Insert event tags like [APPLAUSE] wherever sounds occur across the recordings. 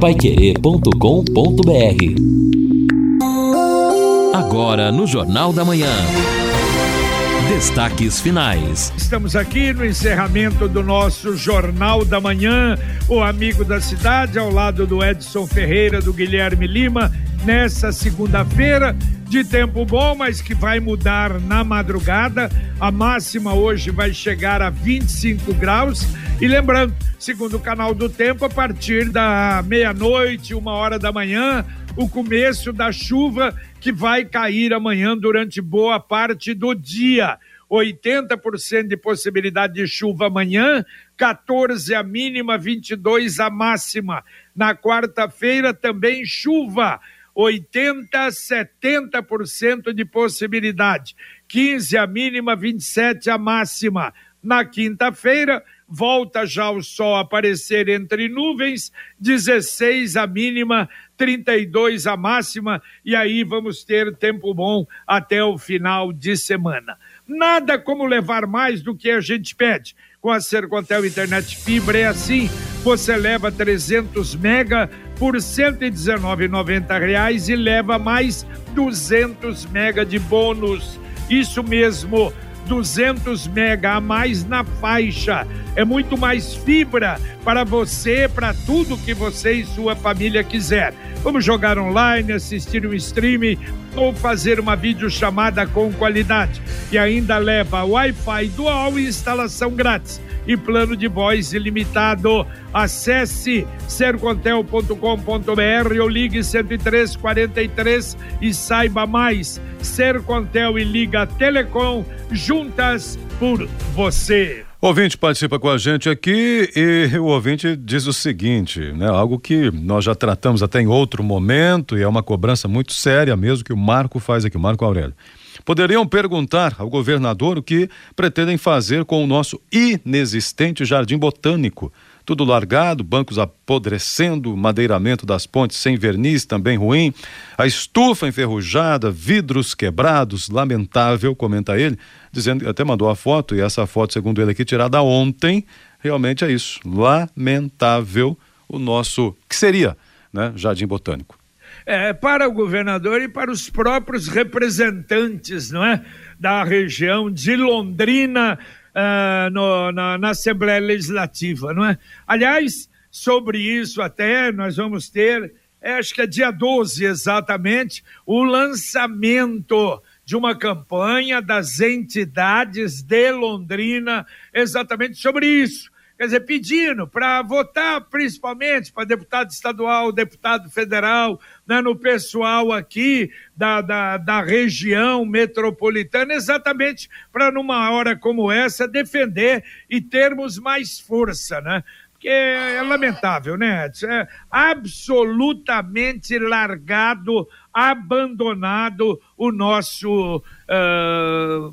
paiquerê.com.br Agora no Jornal da Manhã. Destaques finais. Estamos aqui no encerramento do nosso Jornal da Manhã, o amigo da cidade, ao lado do Edson Ferreira, do Guilherme Lima, nessa segunda-feira de tempo bom, mas que vai mudar na madrugada. A máxima hoje vai chegar a 25 graus. E lembrando, segundo o canal do tempo, a partir da meia-noite, uma hora da manhã, o começo da chuva que vai cair amanhã durante boa parte do dia. 80% de possibilidade de chuva amanhã, 14 a mínima, 22 a máxima. Na quarta-feira também chuva, 80, 70% de possibilidade. 15 a mínima, 27 a máxima. Na quinta-feira, volta já o sol aparecer entre nuvens, 16 a mínima, 32 a máxima, e aí vamos ter tempo bom até o final de semana. Nada como levar mais do que a gente pede. Com a Sercontel Internet Fibra é assim, você leva 300 mega por R$ 119,90 e leva mais 200 mega de bônus. Isso mesmo, 200 mega a mais na faixa. É muito mais fibra para você, para tudo que você e sua família quiser. Vamos jogar online, assistir um streaming ou fazer uma videochamada com qualidade. E ainda leva Wi-Fi dual e instalação grátis e plano de voz ilimitado. Acesse sercontel.com.br ou ligue 10343 e saiba mais. Sercontel e Liga Telecom juntas por você. Ouvinte participa com a gente aqui e o ouvinte diz o seguinte, né? Algo que nós já tratamos até em outro momento e é uma cobrança muito séria mesmo que o Marco faz aqui, o Marco Aurélio. Poderiam perguntar ao governador o que pretendem fazer com o nosso inexistente jardim botânico. Tudo largado, bancos apodrecendo, madeiramento das pontes sem verniz também ruim, a estufa enferrujada, vidros quebrados, lamentável, comenta ele, dizendo, até mandou a foto, e essa foto, segundo ele aqui, tirada ontem, realmente é isso, lamentável o nosso, que seria, né, jardim botânico é, para o governador e para os próprios representantes não é, da região de Londrina uh, no, na, na Assembleia Legislativa. Não é? Aliás, sobre isso até nós vamos ter, é, acho que é dia 12 exatamente, o lançamento de uma campanha das entidades de Londrina exatamente sobre isso quer dizer, pedindo para votar principalmente para deputado estadual, deputado federal, né, no pessoal aqui da, da, da região metropolitana, exatamente para numa hora como essa defender e termos mais força, né? Porque é lamentável, né, Edson? É absolutamente largado, abandonado o nosso. Uh,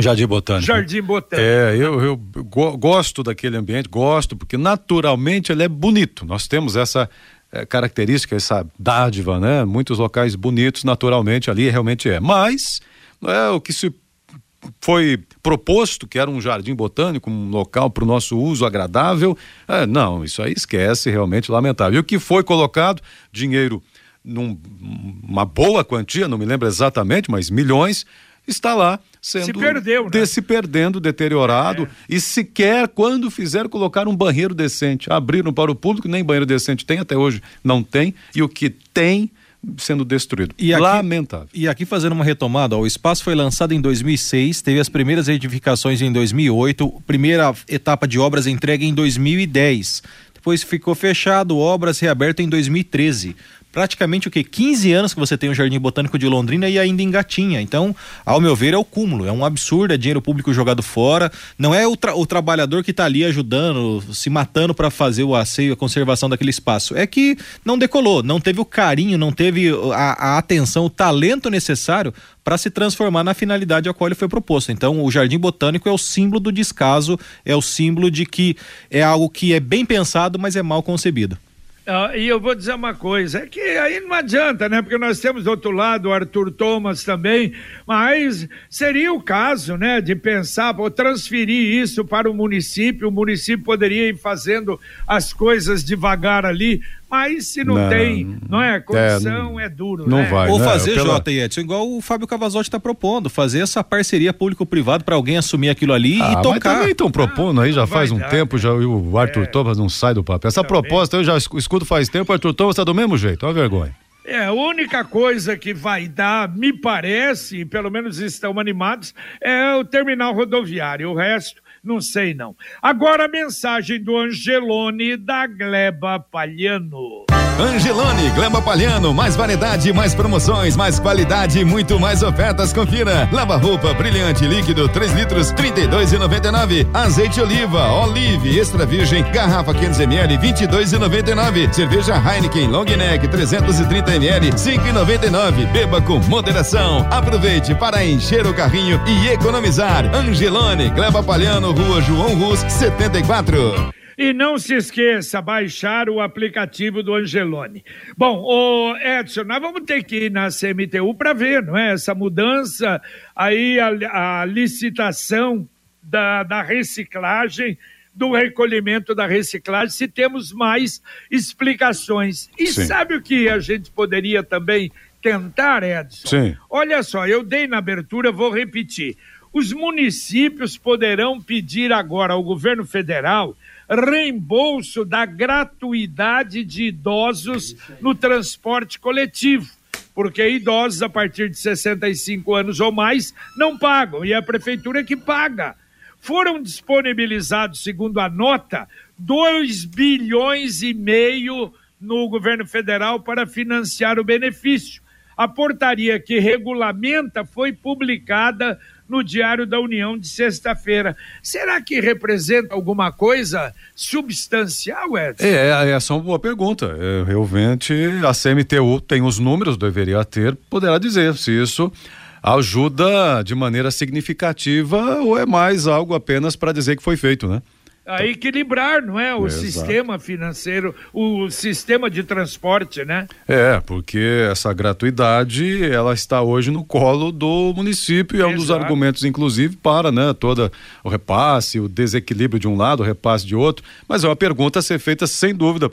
Jardim Botânico. Jardim Botânico. É, eu, eu go gosto daquele ambiente, gosto, porque naturalmente ele é bonito. Nós temos essa é, característica, essa dádiva, né? Muitos locais bonitos, naturalmente, ali realmente é. Mas é o que se foi proposto, que era um jardim botânico, um local para o nosso uso agradável. É, não, isso aí esquece, realmente lamentável. E o que foi colocado, dinheiro numa boa quantia, não me lembro exatamente, mas milhões, está lá sendo se perdeu, né? de, se perdendo, deteriorado é. e sequer quando fizer colocar um banheiro decente, abriram para o público, nem banheiro decente tem até hoje, não tem, e o que tem sendo destruído. E aqui, Lamentável. E aqui fazendo uma retomada, ó, o espaço foi lançado em 2006, teve as primeiras edificações em 2008, primeira etapa de obras entregue em 2010. Depois ficou fechado, obras reabertas em 2013 praticamente o que 15 anos que você tem o Jardim Botânico de Londrina e ainda engatinha. Então, ao meu ver, é o cúmulo, é um absurdo, é dinheiro público jogado fora. Não é o, tra o trabalhador que está ali ajudando, se matando para fazer o asseio, a conservação daquele espaço. É que não decolou, não teve o carinho, não teve a, a atenção, o talento necessário para se transformar na finalidade a qual ele foi proposto. Então, o Jardim Botânico é o símbolo do descaso, é o símbolo de que é algo que é bem pensado, mas é mal concebido. Uh, e eu vou dizer uma coisa, é que aí não adianta, né? Porque nós temos do outro lado o Arthur Thomas também, mas seria o caso, né, de pensar, ou transferir isso para o município, o município poderia ir fazendo as coisas devagar ali, mas se não, não tem, não é? Condição é, é duro, não né? vai. Ou né? fazer, Pela... Jota e Edson, igual o Fábio Cavazotti está propondo, fazer essa parceria público-privado para alguém assumir aquilo ali ah, e tocar. Mas também estão propondo ah, aí, já faz um dar, tempo, já o Arthur é. Thomas não sai do papel. Essa também. proposta eu já escuto faz tempo, o Arthur Thomas está do mesmo jeito, olha a vergonha. É, a única coisa que vai dar, me parece, pelo menos estão animados, é o terminal rodoviário. O resto não sei não. Agora a mensagem do Angelone da Gleba Palhano. Angelone, Gleba Palhano, mais variedade, mais promoções, mais qualidade muito mais ofertas. Confira. Lava roupa brilhante líquido 3 litros 32,99. Azeite oliva, Olive extra virgem, garrafa 500 ml 22,99. Cerveja Heineken Long Neck 330 ml 5,99. Beba com moderação. Aproveite para encher o carrinho e economizar. Angelone, Gleba Palhano, Rua João Rus 74. E não se esqueça, baixar o aplicativo do Angelone. Bom, o Edson, nós vamos ter que ir na CMTU para ver, não é? Essa mudança, aí a, a licitação da, da reciclagem, do recolhimento da reciclagem, se temos mais explicações. E Sim. sabe o que a gente poderia também tentar, Edson? Sim. Olha só, eu dei na abertura, vou repetir. Os municípios poderão pedir agora ao governo federal reembolso da gratuidade de idosos no transporte coletivo. Porque idosos a partir de 65 anos ou mais não pagam, e é a prefeitura que paga. Foram disponibilizados, segundo a nota, 2 bilhões e meio no governo federal para financiar o benefício. A portaria que regulamenta foi publicada no Diário da União de sexta-feira. Será que representa alguma coisa substancial, Edson? É, essa é uma boa pergunta. É, realmente, a CMTU tem os números, deveria ter, poderá dizer se isso ajuda de maneira significativa ou é mais algo apenas para dizer que foi feito, né? A equilibrar, não é? O sistema financeiro, o sistema de transporte, né? É, porque essa gratuidade, ela está hoje no colo do município e é um dos argumentos, inclusive, para, né, toda o repasse, o desequilíbrio de um lado, o repasse de outro, mas é uma pergunta a ser feita sem dúvida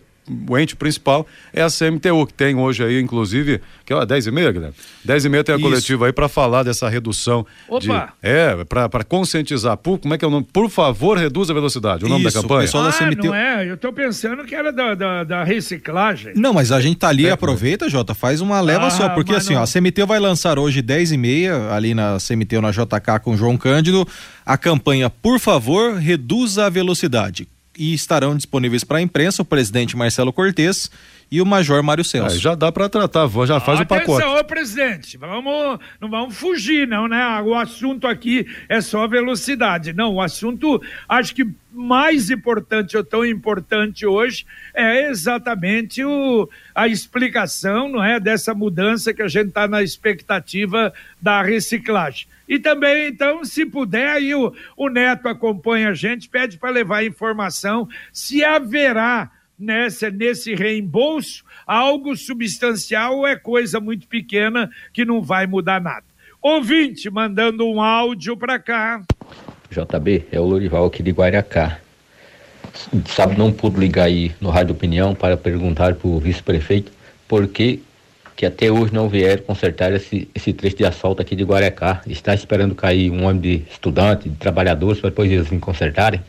o ente principal é a CMTU, que tem hoje aí, inclusive, que é 10 e meia, Guilherme? 10 e meia tem a Isso. coletiva aí para falar dessa redução. Opa! De, é, para conscientizar. Por, como é que é o nome? Por favor, reduza a velocidade. O nome Isso, da campanha? O da CMTU... Ah, não é? Eu tô pensando que era da, da, da reciclagem. Não, mas a gente tá ali, é, aproveita, Jota, faz uma leva ah, só, porque assim, não... ó, a CMTU vai lançar hoje 10 e meia, ali na CMTU na JK com João Cândido, a campanha Por favor, reduza a velocidade e estarão disponíveis para a imprensa o presidente Marcelo Cortes e o major Mário Celso. já dá para tratar, já faz o pacote. Atenção, presidente, vamos, não vamos fugir não, né? O assunto aqui é só velocidade. Não, o assunto, acho que mais importante ou tão importante hoje é exatamente o, a explicação, não é, dessa mudança que a gente está na expectativa da reciclagem. E também, então, se puder, aí o, o Neto acompanha a gente, pede para levar informação se haverá nessa, nesse reembolso algo substancial ou é coisa muito pequena que não vai mudar nada. Ouvinte, mandando um áudio para cá. JB, é o Lorival aqui de Guaracá. Sabe, não pude ligar aí no Rádio Opinião para perguntar para o vice-prefeito por que que até hoje não vieram consertar esse, esse trecho de asfalto aqui de Guarecá. Está esperando cair um ônibus de estudante, de trabalhadores, para depois eles virem consertarem?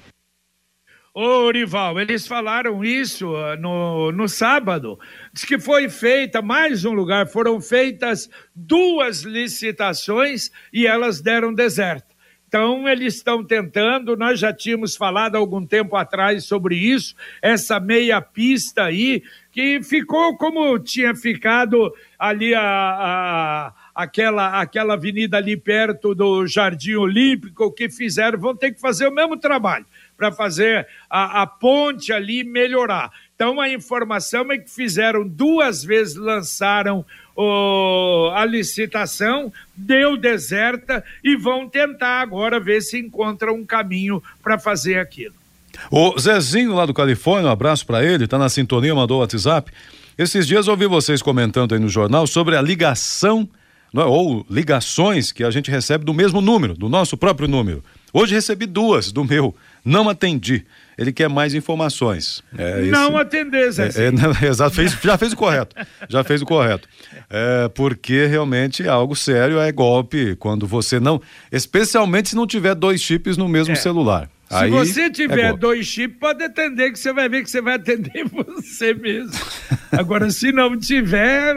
Ô, Rival, eles falaram isso uh, no, no sábado. Diz que foi feita mais um lugar, foram feitas duas licitações e elas deram deserto. Então, eles estão tentando, nós já tínhamos falado algum tempo atrás sobre isso, essa meia pista aí, que ficou como tinha ficado ali a, a, aquela, aquela avenida ali perto do Jardim Olímpico, que fizeram, vão ter que fazer o mesmo trabalho para fazer a, a ponte ali melhorar. Então, a informação é que fizeram duas vezes, lançaram o, a licitação, deu deserta e vão tentar agora ver se encontram um caminho para fazer aquilo. O Zezinho lá do Califórnia, um abraço para ele, tá na sintonia, mandou o WhatsApp. Esses dias ouvi vocês comentando aí no jornal sobre a ligação é? ou ligações que a gente recebe do mesmo número, do nosso próprio número. Hoje recebi duas do meu, não atendi. Ele quer mais informações. É, não esse, atender, Zé. É, é, [LAUGHS] exato, fez, já fez o correto. Já fez o correto. É, porque realmente é algo sério, é golpe quando você não. Especialmente se não tiver dois chips no mesmo é. celular. Se Aí você tiver é dois chips, pode atender, que você vai ver que você vai atender [LAUGHS] você mesmo. Agora, se não tiver,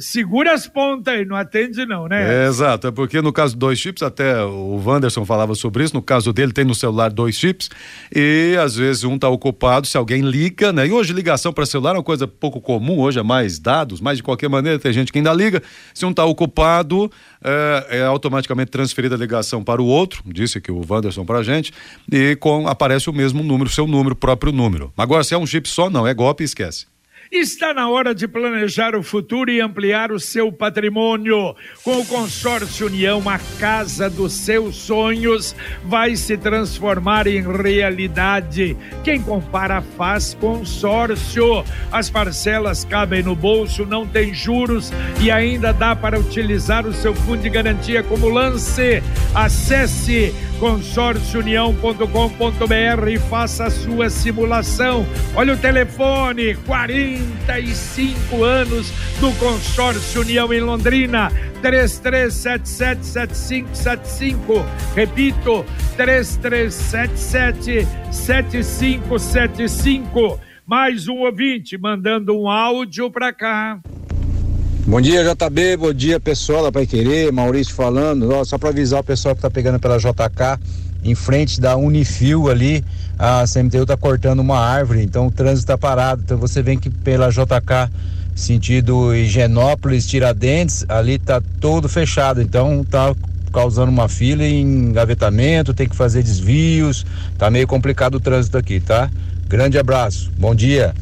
segura as pontas aí, não atende não, né? É, exato, é porque no caso dois chips, até o Wanderson falava sobre isso, no caso dele tem no celular dois chips e às vezes um está ocupado, se alguém liga, né? E hoje ligação para celular é uma coisa pouco comum, hoje é mais dados, mas de qualquer maneira tem gente que ainda liga, se um está ocupado, é, é, automaticamente transferida a ligação para o outro, disse que o Wanderson pra gente, e com, aparece o mesmo número, seu número, próprio número. Agora, se é um chip só, não, é golpe, esquece. Está na hora de planejar o futuro e ampliar o seu patrimônio. Com o Consórcio União, a casa dos seus sonhos vai se transformar em realidade. Quem compara faz consórcio. As parcelas cabem no bolso, não tem juros e ainda dá para utilizar o seu fundo de garantia como lance. Acesse consórciounião.com.br e faça a sua simulação. Olha o telefone 45 anos do Consórcio União em Londrina. 33777575. Repito, 33777575. Mais um ouvinte mandando um áudio para cá. Bom dia, JB. Bom dia, pessoal da Pai Querer. Maurício falando. Ó, só para avisar o pessoal que tá pegando pela JK, em frente da Unifil ali, a CMTU tá cortando uma árvore, então o trânsito tá parado. Então você vem que pela JK sentido Higienópolis, Tiradentes, ali tá todo fechado. Então tá causando uma fila em engavetamento, tem que fazer desvios. Tá meio complicado o trânsito aqui, tá? Grande abraço. Bom dia.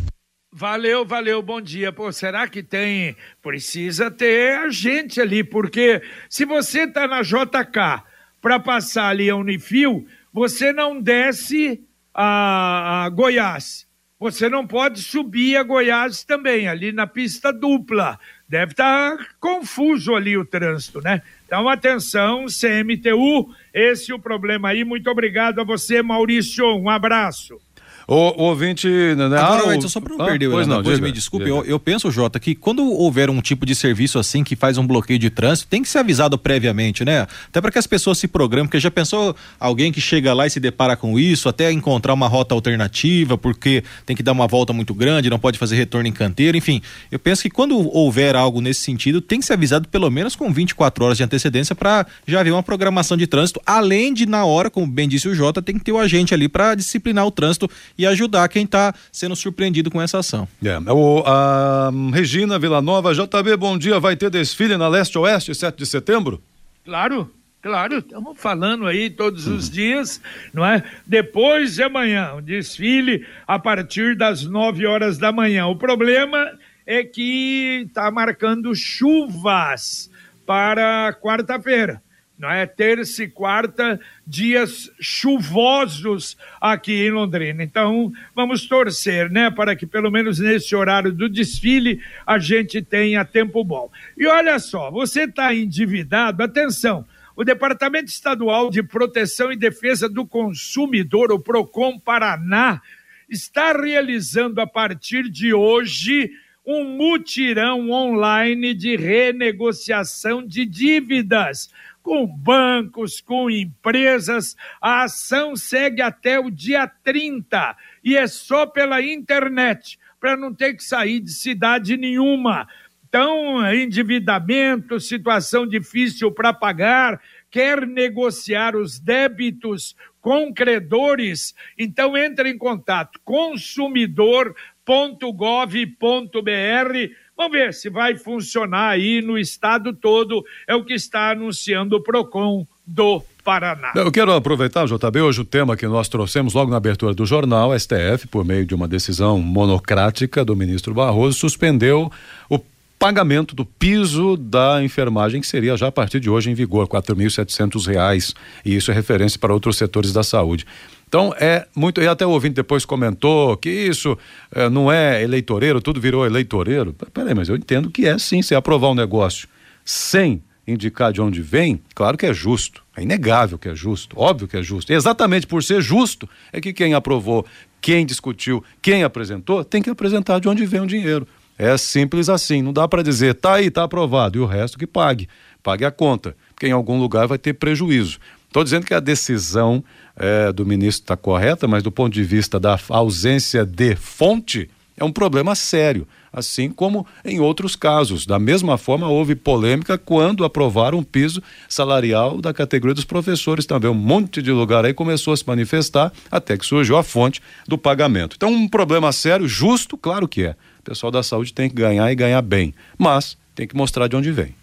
Valeu, valeu, bom dia. Pô, será que tem? Precisa ter a gente ali, porque se você tá na JK para passar ali a Unifil, você não desce a, a, Goiás. Você não pode subir a Goiás também, ali na pista dupla. Deve estar tá confuso ali o trânsito, né? Então, atenção, CMTU, esse é o problema aí. Muito obrigado a você, Maurício. Um abraço. O, o ouvinte. Né? Agora, ah, o... só para não ah, perder, pois não, depois me desculpe, eu, eu, penso, Jota, que quando houver um tipo de serviço assim que faz um bloqueio de trânsito, tem que ser avisado previamente, né? Até para que as pessoas se programem, porque já pensou alguém que chega lá e se depara com isso, até encontrar uma rota alternativa, porque tem que dar uma volta muito grande, não pode fazer retorno em canteiro, enfim. Eu penso que quando houver algo nesse sentido, tem que ser avisado pelo menos com 24 horas de antecedência para já haver uma programação de trânsito, além de, na hora, como bem disse o Jota, tem que ter o agente ali para disciplinar o trânsito e ajudar quem está sendo surpreendido com essa ação. É, o, a Regina Villanova, JB, bom dia, vai ter desfile na Leste-Oeste, 7 de setembro? Claro, Claro, estamos falando aí todos os dias, não é? Depois de amanhã, o desfile a partir das 9 horas da manhã. O problema é que está marcando chuvas para quarta-feira não é? Terça e quarta, dias chuvosos aqui em Londrina. Então, vamos torcer, né, para que pelo menos nesse horário do desfile a gente tenha tempo bom. E olha só, você está endividado, atenção. O Departamento Estadual de Proteção e Defesa do Consumidor, o Procon Paraná, está realizando a partir de hoje um mutirão online de renegociação de dívidas com bancos, com empresas. A ação segue até o dia 30 e é só pela internet, para não ter que sair de cidade nenhuma. Então, endividamento, situação difícil para pagar, quer negociar os débitos com credores, então entre em contato consumidor.gov.br Vamos ver se vai funcionar aí no estado todo, é o que está anunciando o PROCON do Paraná. Eu quero aproveitar, JB, hoje o tema que nós trouxemos logo na abertura do jornal, STF, por meio de uma decisão monocrática do ministro Barroso, suspendeu o pagamento do piso da enfermagem, que seria já a partir de hoje em vigor, R$ 4.700, e isso é referência para outros setores da saúde. Então é muito. E até o ouvinte depois comentou que isso é, não é eleitoreiro, tudo virou eleitoreiro. Peraí, mas eu entendo que é sim, se aprovar um negócio sem indicar de onde vem, claro que é justo. É inegável que é justo, óbvio que é justo. E exatamente por ser justo é que quem aprovou, quem discutiu, quem apresentou, tem que apresentar de onde vem o dinheiro. É simples assim, não dá para dizer, tá aí, tá aprovado, e o resto que pague, pague a conta, porque em algum lugar vai ter prejuízo. Estou dizendo que a decisão é, do ministro está correta, mas do ponto de vista da ausência de fonte, é um problema sério, assim como em outros casos. Da mesma forma, houve polêmica quando aprovaram o piso salarial da categoria dos professores também. Um monte de lugar aí começou a se manifestar até que surgiu a fonte do pagamento. Então, um problema sério, justo, claro que é. O pessoal da saúde tem que ganhar e ganhar bem, mas tem que mostrar de onde vem.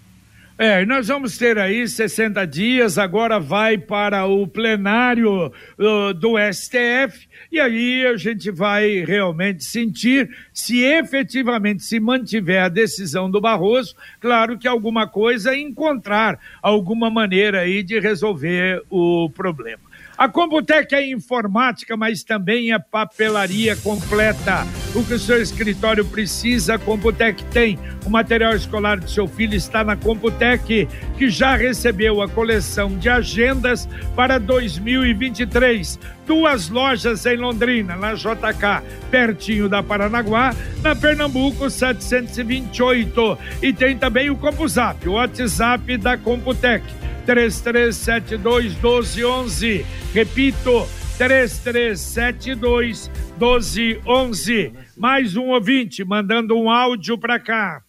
É, nós vamos ter aí 60 dias, agora vai para o plenário uh, do STF, e aí a gente vai realmente sentir se efetivamente se mantiver a decisão do Barroso, claro que alguma coisa encontrar alguma maneira aí de resolver o problema. A Computec é informática, mas também é papelaria completa. O que o seu escritório precisa, a Computec tem. O material escolar do seu filho está na Computec, que já recebeu a coleção de agendas para 2023. Duas lojas em Londrina, na JK, pertinho da Paranaguá, na Pernambuco 728. E tem também o CompuZap, o WhatsApp da Computec 3372 1211. Repito, 3372 1211. Mais um ouvinte mandando um áudio para cá.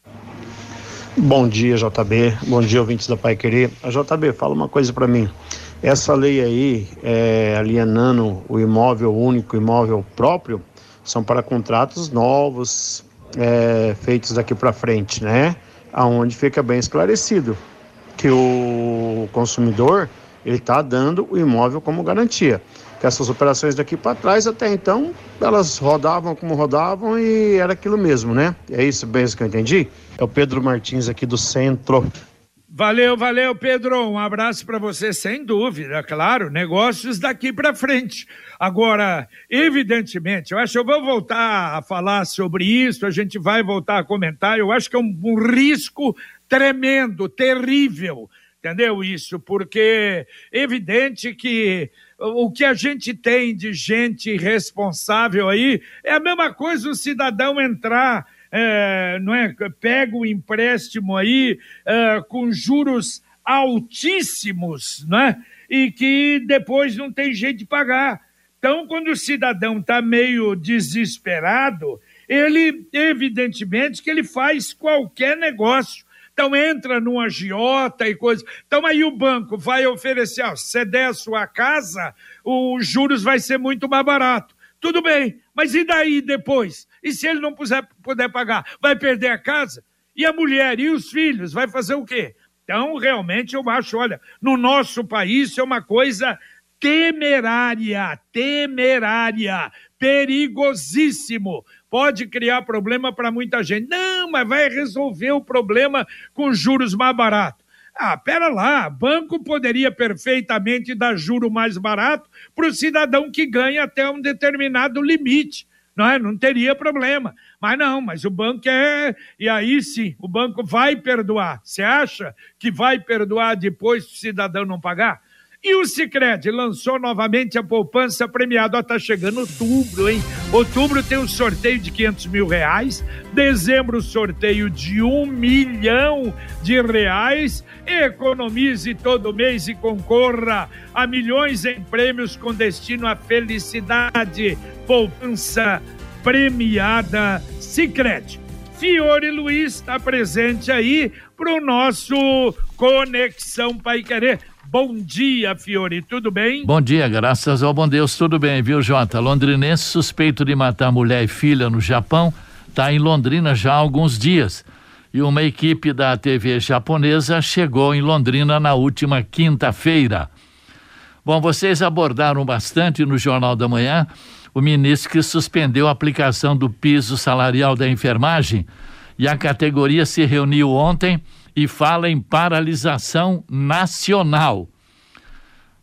Bom dia, JB. Bom dia, ouvintes da Pai Querer. A JB, fala uma coisa para mim. Essa lei aí, é, alienando o imóvel único, imóvel próprio, são para contratos novos, é, feitos daqui para frente, né? Aonde fica bem esclarecido que o consumidor ele está dando o imóvel como garantia. Essas operações daqui para trás, até então, elas rodavam como rodavam e era aquilo mesmo, né? É isso mesmo que eu entendi? É o Pedro Martins aqui do centro. Valeu, valeu, Pedro. Um abraço para você, sem dúvida, claro. Negócios daqui para frente. Agora, evidentemente, eu acho que eu vou voltar a falar sobre isso, a gente vai voltar a comentar. Eu acho que é um, um risco tremendo, terrível, entendeu isso? Porque é evidente que o que a gente tem de gente responsável aí é a mesma coisa o cidadão entrar, é, não é? Pega o empréstimo aí é, com juros altíssimos, né? E que depois não tem jeito de pagar. Então, quando o cidadão está meio desesperado, ele, evidentemente, que ele faz qualquer negócio então entra num agiota e coisa. Então aí o banco vai oferecer, ó, se der a sua casa, os juros vai ser muito mais barato. Tudo bem, mas e daí depois? E se ele não puder, puder pagar, vai perder a casa? E a mulher e os filhos, vai fazer o quê? Então, realmente, eu acho, olha, no nosso país é uma coisa temerária, temerária, perigosíssimo pode criar problema para muita gente. Não, mas vai resolver o problema com juros mais baratos. Ah, pera lá, banco poderia perfeitamente dar juro mais barato para o cidadão que ganha até um determinado limite, não é? Não teria problema. Mas não, mas o banco é. E aí sim, o banco vai perdoar. Você acha que vai perdoar depois se o cidadão não pagar? E o Cicred lançou novamente a poupança premiada. Está chegando outubro, hein? Outubro tem um sorteio de 500 mil reais. Dezembro, sorteio de um milhão de reais. Economize todo mês e concorra a milhões em prêmios com destino à felicidade. Poupança premiada Cicred. Fiore Luiz está presente aí para o nosso Conexão Pai Querer. Bom dia, Fiore, tudo bem? Bom dia, graças ao bom Deus, tudo bem, viu, Jota? Londrinense suspeito de matar mulher e filha no Japão está em Londrina já há alguns dias. E uma equipe da TV japonesa chegou em Londrina na última quinta-feira. Bom, vocês abordaram bastante no Jornal da Manhã o ministro que suspendeu a aplicação do piso salarial da enfermagem e a categoria se reuniu ontem e fala em paralisação nacional.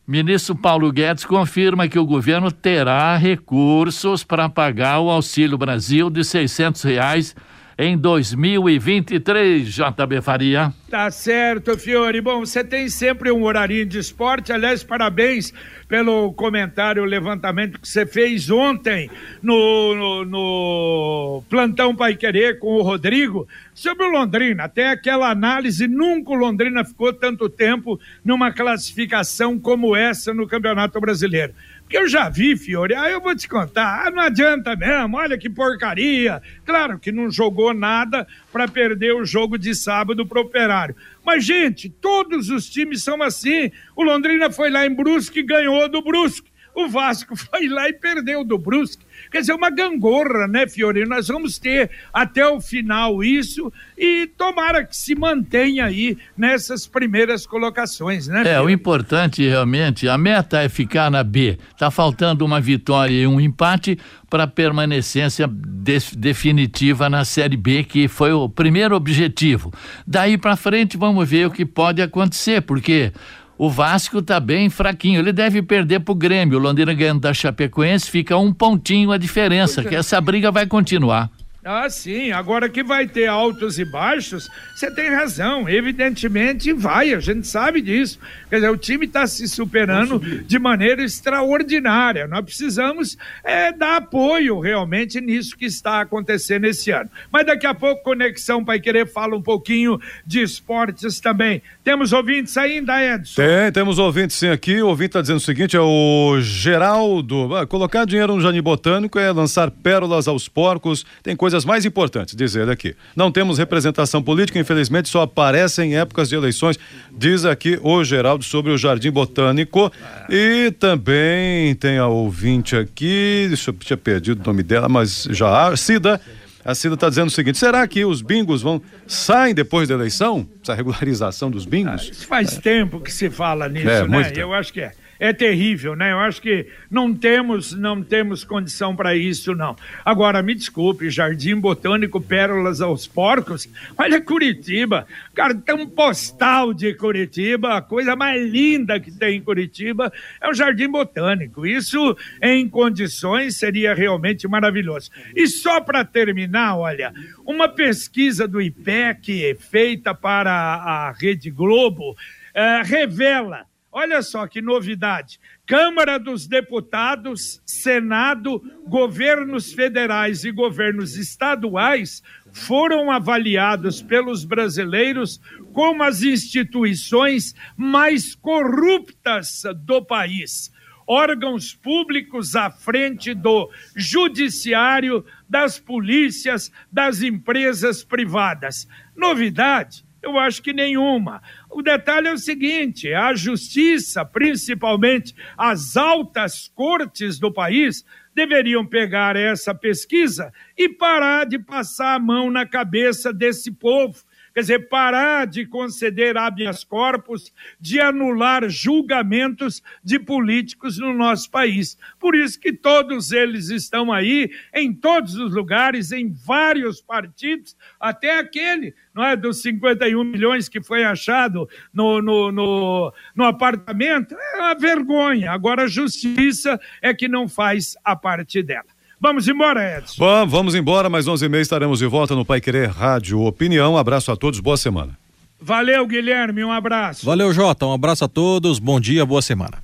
Ministro Paulo Guedes confirma que o governo terá recursos para pagar o Auxílio Brasil de 600 reais em 2023, JB Faria. Tá certo, Fiore. Bom, você tem sempre um horarinho de esporte. Aliás, parabéns pelo comentário, levantamento que você fez ontem no, no, no Plantão Pai Querer com o Rodrigo sobre o Londrina. Até aquela análise, nunca o Londrina ficou tanto tempo numa classificação como essa no Campeonato Brasileiro. Porque eu já vi, Fiore, aí eu vou te contar, ah, não adianta mesmo, olha que porcaria. Claro que não jogou nada para perder o jogo de sábado pro Operário. Mas, gente, todos os times são assim. O Londrina foi lá em Brusque e ganhou do Brusque. O Vasco [LAUGHS] foi lá e perdeu do Brusque. Quer dizer, uma gangorra, né, Fiorino? Nós vamos ter até o final isso e tomara que se mantenha aí nessas primeiras colocações, né? É, o importante realmente, a meta é ficar na B. Tá faltando uma vitória e um empate para permanência de, definitiva na Série B, que foi o primeiro objetivo. Daí para frente vamos ver o que pode acontecer, porque o Vasco está bem fraquinho. Ele deve perder para o Grêmio. O Londrina ganhando da Chapecoense fica um pontinho a diferença, que essa briga vai continuar. Ah, sim. Agora que vai ter altos e baixos, você tem razão. Evidentemente vai, a gente sabe disso. Quer dizer, o time está se superando de maneira extraordinária. Nós precisamos é, dar apoio realmente nisso que está acontecendo esse ano. Mas daqui a pouco, Conexão Pai Querer fala um pouquinho de esportes também. Temos ouvintes ainda, Edson? Tem, temos ouvintes sim aqui. O ouvinte está dizendo o seguinte: é o Geraldo. Ah, colocar dinheiro no Jardim Botânico é lançar pérolas aos porcos. Tem coisa coisas mais importantes, diz ele aqui. Não temos representação política, infelizmente só aparece em épocas de eleições, diz aqui o Geraldo sobre o Jardim Botânico. E também tem a ouvinte aqui, deixa eu tinha perdido o nome dela, mas já há, Cida. A Cida está dizendo o seguinte: será que os bingos vão saem depois da eleição? Essa regularização dos bingos? Ah, faz tempo que se fala nisso, é, né? Eu acho que é é terrível, né? Eu acho que não temos, não temos condição para isso, não. Agora, me desculpe, Jardim Botânico Pérolas aos Porcos, olha Curitiba, cartão postal de Curitiba, a coisa mais linda que tem em Curitiba é o Jardim Botânico. Isso, em condições, seria realmente maravilhoso. E só para terminar, olha, uma pesquisa do IPEC feita para a Rede Globo uh, revela Olha só que novidade. Câmara dos Deputados, Senado, governos federais e governos estaduais foram avaliados pelos brasileiros como as instituições mais corruptas do país. Órgãos públicos à frente do judiciário, das polícias, das empresas privadas. Novidade? Eu acho que nenhuma. O detalhe é o seguinte: a justiça, principalmente as altas cortes do país, deveriam pegar essa pesquisa e parar de passar a mão na cabeça desse povo Quer dizer, parar de conceder habeas corpus, de anular julgamentos de políticos no nosso país. Por isso que todos eles estão aí, em todos os lugares, em vários partidos, até aquele, não é, dos 51 milhões que foi achado no, no, no, no apartamento. É uma vergonha. Agora a justiça é que não faz a parte dela. Vamos embora, Edson. Bom, vamos embora, mais 11 e meia estaremos de volta no Pai Querer Rádio Opinião. abraço a todos, boa semana. Valeu, Guilherme, um abraço. Valeu, Jota, um abraço a todos, bom dia, boa semana.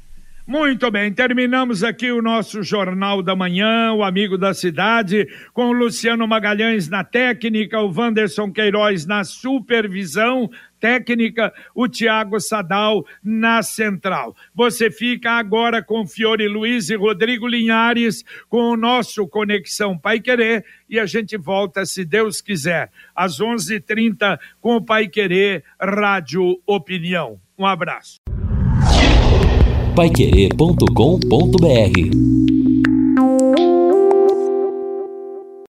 Muito bem, terminamos aqui o nosso Jornal da Manhã, o Amigo da Cidade, com o Luciano Magalhães na técnica, o Wanderson Queiroz na supervisão técnica, o Tiago Sadal na central. Você fica agora com Fiore Luiz e Rodrigo Linhares, com o nosso Conexão Pai Querer, e a gente volta, se Deus quiser, às 11:30 h 30 com o Pai Querer Rádio Opinião. Um abraço paiquerê.com.br